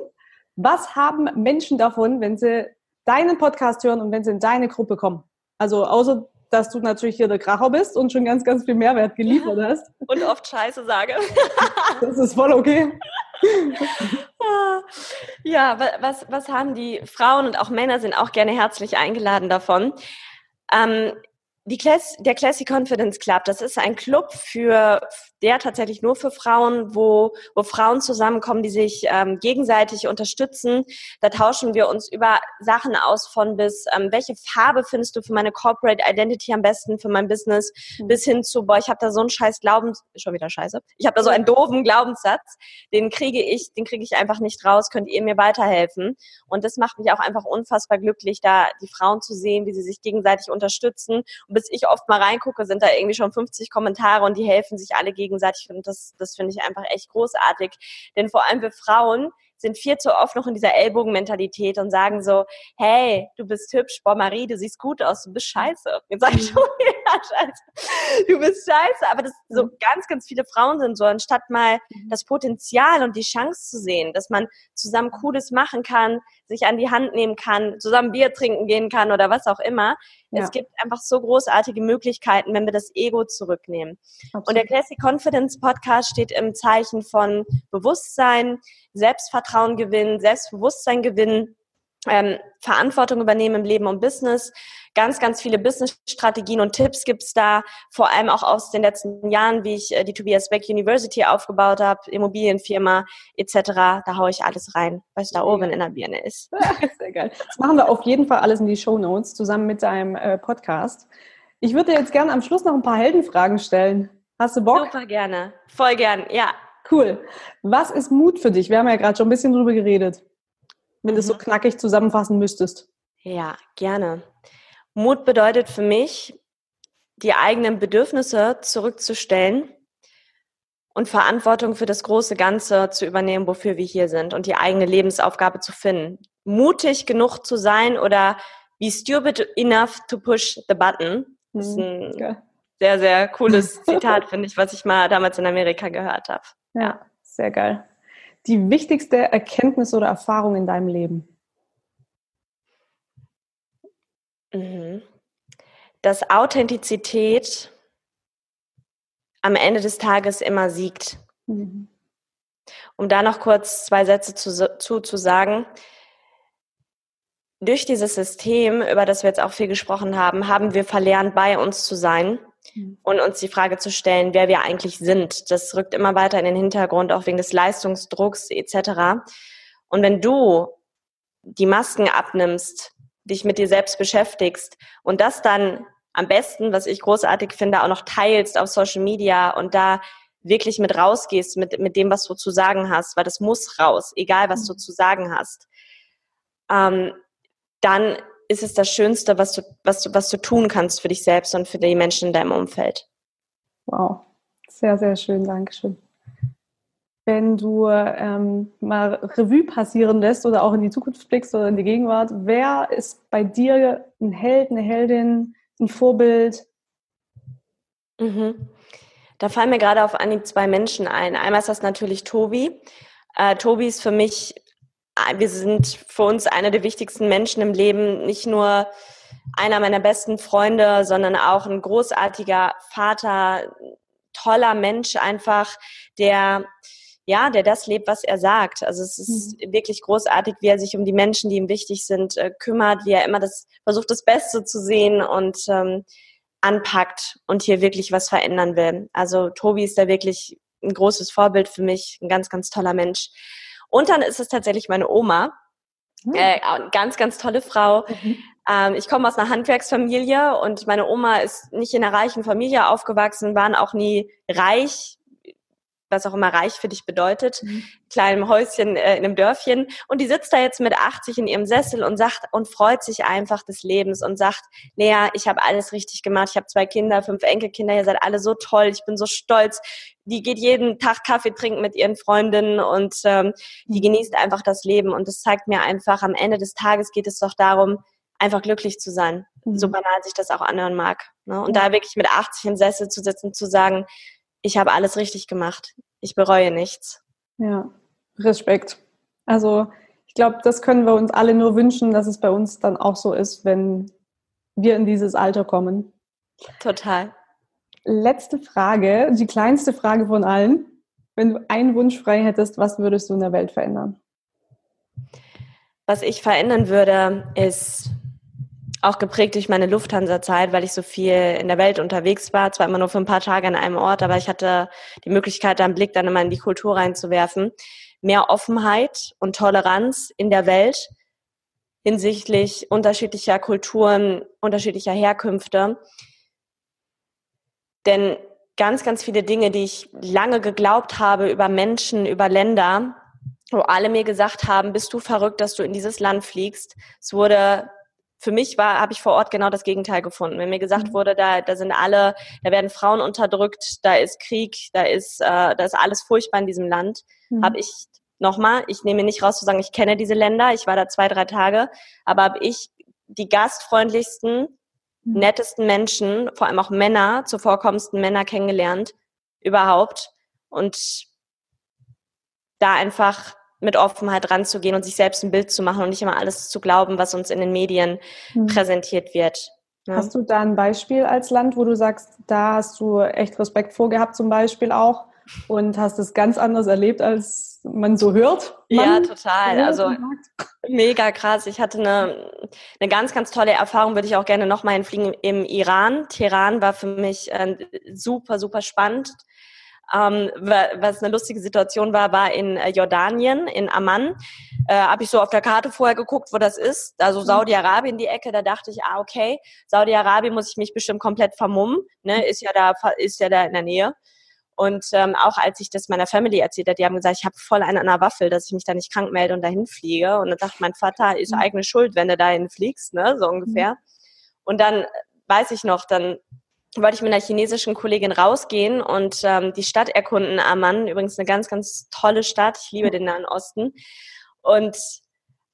Was haben Menschen davon, wenn sie deinen Podcast hören und wenn sie in deine Gruppe kommen? Also außer, dass du natürlich hier der Kracher bist und schon ganz, ganz viel Mehrwert geliefert hast. Und oft Scheiße sage. Das ist voll okay. Ja, was, was haben die Frauen und auch Männer sind auch gerne herzlich eingeladen davon. Ähm, die Class, der Classic Confidence Club, das ist ein Club für der tatsächlich nur für Frauen, wo, wo Frauen zusammenkommen, die sich ähm, gegenseitig unterstützen. Da tauschen wir uns über Sachen aus von bis, ähm, welche Farbe findest du für meine Corporate Identity am besten für mein Business, mhm. bis hin zu, boah, ich habe da so einen scheiß Glaubens, schon wieder scheiße, ich habe da so einen doofen Glaubenssatz, den kriege ich, den kriege ich einfach nicht raus, könnt ihr mir weiterhelfen? Und das macht mich auch einfach unfassbar glücklich, da die Frauen zu sehen, wie sie sich gegenseitig unterstützen. Und bis ich oft mal reingucke, sind da irgendwie schon 50 Kommentare und die helfen sich alle gegenseitig gegenseitig und das, das finde ich einfach echt großartig. Denn vor allem wir Frauen sind viel zu oft noch in dieser Ellbogenmentalität und sagen so, hey, du bist hübsch, boah Marie, du siehst gut aus, du bist scheiße. Jetzt sage ich schon wieder scheiße. Du bist scheiße. Aber das so mhm. ganz, ganz viele Frauen sind so, anstatt mal mhm. das Potenzial und die Chance zu sehen, dass man zusammen Cooles machen kann, sich an die Hand nehmen kann, zusammen Bier trinken gehen kann oder was auch immer. Ja. Es gibt einfach so großartige Möglichkeiten, wenn wir das Ego zurücknehmen. Absolut. Und der Classic Confidence Podcast steht im Zeichen von Bewusstsein, Selbstvertrauen gewinnen, Selbstbewusstsein gewinnen, ähm, Verantwortung übernehmen im Leben und Business. Ganz, ganz viele Business-Strategien und Tipps gibt's da, vor allem auch aus den letzten Jahren, wie ich äh, die Tobias Beck University aufgebaut habe, Immobilienfirma etc. Da haue ich alles rein, was da oben in der Birne ist. Sehr geil. Das machen wir auf jeden Fall alles in die Show Notes zusammen mit deinem äh, Podcast. Ich würde dir jetzt gerne am Schluss noch ein paar Heldenfragen stellen. Hast du Bock? Super gerne. Voll gern, ja. Cool. Was ist Mut für dich? Wir haben ja gerade schon ein bisschen drüber geredet. Wenn mhm. du es so knackig zusammenfassen müsstest. Ja, gerne. Mut bedeutet für mich, die eigenen Bedürfnisse zurückzustellen und Verantwortung für das große Ganze zu übernehmen, wofür wir hier sind und die eigene Lebensaufgabe zu finden. Mutig genug zu sein oder be stupid enough to push the button. Das ist mhm. ein ja. sehr, sehr cooles Zitat, finde ich, was ich mal damals in Amerika gehört habe. Ja, sehr geil. Die wichtigste Erkenntnis oder Erfahrung in deinem Leben? Mhm. Dass Authentizität am Ende des Tages immer siegt. Mhm. Um da noch kurz zwei Sätze zu, zu, zu sagen. Durch dieses System, über das wir jetzt auch viel gesprochen haben, haben wir verlernt, bei uns zu sein. Und uns die Frage zu stellen, wer wir eigentlich sind. Das rückt immer weiter in den Hintergrund, auch wegen des Leistungsdrucks etc. Und wenn du die Masken abnimmst, dich mit dir selbst beschäftigst und das dann am besten, was ich großartig finde, auch noch teilst auf Social Media und da wirklich mit rausgehst mit, mit dem, was du zu sagen hast, weil das muss raus, egal was du mhm. zu sagen hast, ähm, dann ist es das Schönste, was du, was du, was du tun kannst für dich selbst und für die Menschen in deinem Umfeld. Wow, sehr, sehr schön, Dankeschön. Wenn du ähm, mal Revue passieren lässt oder auch in die Zukunft blickst oder in die Gegenwart, wer ist bei dir ein Held, eine Heldin, ein Vorbild? Mhm. Da fallen mir gerade auf Anhieb zwei Menschen ein. Einmal ist das natürlich Tobi. Äh, Tobi ist für mich wir sind für uns einer der wichtigsten Menschen im Leben, nicht nur einer meiner besten Freunde, sondern auch ein großartiger Vater, toller Mensch einfach, der ja, der das lebt, was er sagt. Also es ist mhm. wirklich großartig, wie er sich um die Menschen, die ihm wichtig sind, äh, kümmert, wie er immer das versucht, das Beste zu sehen und ähm, anpackt und hier wirklich was verändern will. Also Tobi ist da wirklich ein großes Vorbild für mich, ein ganz, ganz toller Mensch. Und dann ist es tatsächlich meine Oma, mhm. äh, ganz, ganz tolle Frau. Mhm. Ähm, ich komme aus einer Handwerksfamilie und meine Oma ist nicht in einer reichen Familie aufgewachsen, waren auch nie reich, was auch immer reich für dich bedeutet, mhm. kleinem Häuschen äh, in einem Dörfchen. Und die sitzt da jetzt mit 80 in ihrem Sessel und sagt und freut sich einfach des Lebens und sagt, Lea, ich habe alles richtig gemacht. Ich habe zwei Kinder, fünf Enkelkinder, ihr seid alle so toll, ich bin so stolz. Die geht jeden Tag Kaffee trinken mit ihren Freundinnen und ähm, die mhm. genießt einfach das Leben. Und das zeigt mir einfach, am Ende des Tages geht es doch darum, einfach glücklich zu sein. Mhm. So banal sich das auch anhören mag. Ne? Und ja. da wirklich mit 80 im Sessel zu sitzen, zu sagen, ich habe alles richtig gemacht. Ich bereue nichts. Ja, Respekt. Also ich glaube, das können wir uns alle nur wünschen, dass es bei uns dann auch so ist, wenn wir in dieses Alter kommen. Total. Letzte Frage, die kleinste Frage von allen. Wenn du einen Wunsch frei hättest, was würdest du in der Welt verändern? Was ich verändern würde, ist auch geprägt durch meine Lufthansa-Zeit, weil ich so viel in der Welt unterwegs war. Zwar immer nur für ein paar Tage an einem Ort, aber ich hatte die Möglichkeit, da einen Blick dann immer in die Kultur reinzuwerfen. Mehr Offenheit und Toleranz in der Welt hinsichtlich unterschiedlicher Kulturen, unterschiedlicher Herkünfte. Denn ganz, ganz viele Dinge, die ich lange geglaubt habe über Menschen, über Länder, wo alle mir gesagt haben, bist du verrückt, dass du in dieses Land fliegst. Es wurde für mich war, habe ich vor Ort genau das Gegenteil gefunden. Wenn mir gesagt mhm. wurde, da, da sind alle, da werden Frauen unterdrückt, da ist Krieg, da ist, äh, da ist alles furchtbar in diesem Land, mhm. habe ich nochmal, ich nehme nicht raus zu sagen, ich kenne diese Länder, ich war da zwei, drei Tage, aber habe ich die gastfreundlichsten, mhm. nettesten Menschen, vor allem auch Männer, zuvorkommendsten Männer kennengelernt, überhaupt. Und da einfach mit Offenheit ranzugehen und sich selbst ein Bild zu machen und nicht immer alles zu glauben, was uns in den Medien mhm. präsentiert wird. Ja. Hast du da ein Beispiel als Land, wo du sagst, da hast du echt Respekt vorgehabt zum Beispiel auch und hast es ganz anders erlebt, als man so hört? Man ja, total. Also mega krass. Ich hatte eine, eine ganz, ganz tolle Erfahrung, würde ich auch gerne nochmal hinfliegen im Iran. Teheran war für mich äh, super, super spannend. Ähm, was eine lustige Situation war, war in äh, Jordanien, in Amman. Äh, Habe ich so auf der Karte vorher geguckt, wo das ist. Also mhm. Saudi-Arabien die Ecke. Da dachte ich, ah okay, Saudi-Arabien muss ich mich bestimmt komplett vermummen. Ne? Ist ja da, ist ja da in der Nähe. Und ähm, auch als ich das meiner Family erzählt habe, die haben gesagt, ich habe voll einen an der Waffel, dass ich mich da nicht krank melde und dahin fliege. Und dann dachte mein Vater, ist mhm. eigene Schuld, wenn du dahin fliegst, ne? so ungefähr. Mhm. Und dann weiß ich noch, dann wollte ich mit einer chinesischen Kollegin rausgehen und ähm, die Stadt erkunden, Amman. Übrigens eine ganz, ganz tolle Stadt. Ich liebe den Nahen Osten. Und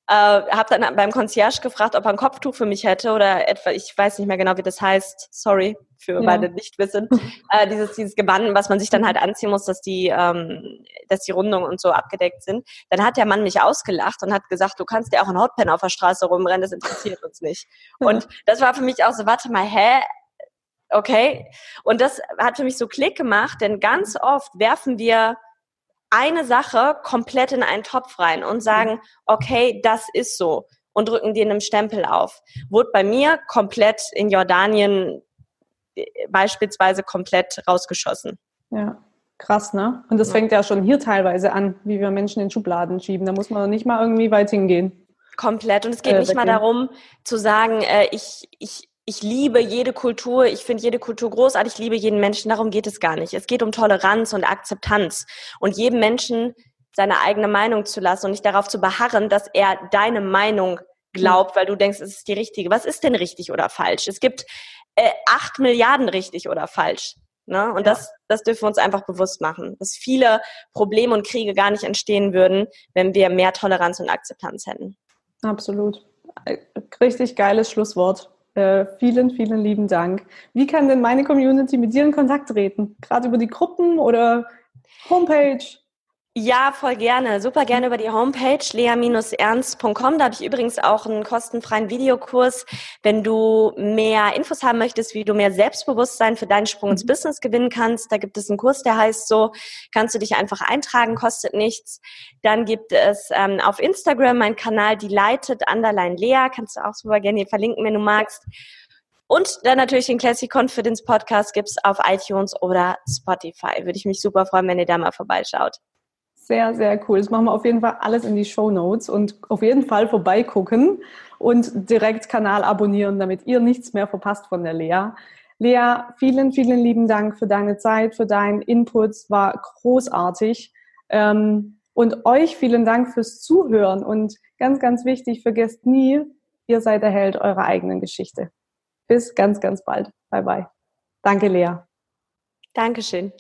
äh, habe dann beim Concierge gefragt, ob er ein Kopftuch für mich hätte oder etwa, ich weiß nicht mehr genau, wie das heißt. Sorry für ja. beide nicht wissen. Äh, dieses, dieses Gewand, was man sich dann halt anziehen muss, dass die, ähm, dass die Rundungen und so abgedeckt sind. Dann hat der Mann mich ausgelacht und hat gesagt, du kannst dir auch ein Hotpen auf der Straße rumrennen, das interessiert uns nicht. Und das war für mich auch so, warte mal, hä? Okay. Und das hat für mich so Klick gemacht, denn ganz oft werfen wir eine Sache komplett in einen Topf rein und sagen, okay, das ist so und drücken dir einen Stempel auf. Wurde bei mir komplett in Jordanien äh, beispielsweise komplett rausgeschossen. Ja, krass, ne? Und das ja. fängt ja schon hier teilweise an, wie wir Menschen in Schubladen schieben. Da muss man nicht mal irgendwie weit hingehen. Komplett. Und es geht äh, nicht mal darum zu sagen, äh, ich, ich ich liebe jede Kultur, ich finde jede Kultur großartig, ich liebe jeden Menschen, darum geht es gar nicht. Es geht um Toleranz und Akzeptanz und jedem Menschen seine eigene Meinung zu lassen und nicht darauf zu beharren, dass er deine Meinung glaubt, weil du denkst, es ist die richtige. Was ist denn richtig oder falsch? Es gibt äh, acht Milliarden richtig oder falsch. Ne? Und ja. das, das dürfen wir uns einfach bewusst machen, dass viele Probleme und Kriege gar nicht entstehen würden, wenn wir mehr Toleranz und Akzeptanz hätten. Absolut. Richtig geiles Schlusswort. Äh, vielen, vielen lieben Dank. Wie kann denn meine Community mit dir in Kontakt treten? Gerade über die Gruppen oder Homepage? Ja, voll gerne. Super gerne über die Homepage lea-ernst.com. Da habe ich übrigens auch einen kostenfreien Videokurs. Wenn du mehr Infos haben möchtest, wie du mehr Selbstbewusstsein für deinen Sprung ins mhm. Business gewinnen kannst, da gibt es einen Kurs, der heißt so, kannst du dich einfach eintragen, kostet nichts. Dann gibt es ähm, auf Instagram meinen Kanal, die leitet, Underline Lea, kannst du auch super gerne hier verlinken, wenn du magst. Und dann natürlich den Classic Confidence Podcast gibt's auf iTunes oder Spotify. Würde ich mich super freuen, wenn ihr da mal vorbeischaut. Sehr, sehr cool. Das machen wir auf jeden Fall alles in die Show Notes und auf jeden Fall vorbeigucken und direkt Kanal abonnieren, damit ihr nichts mehr verpasst von der Lea. Lea, vielen, vielen lieben Dank für deine Zeit, für deinen Input. War großartig. Ähm, und euch vielen Dank fürs Zuhören und ganz, ganz wichtig, vergesst nie, ihr seid der Held eurer eigenen Geschichte. Bis ganz, ganz bald. Bye, bye. Danke, Lea. Dankeschön.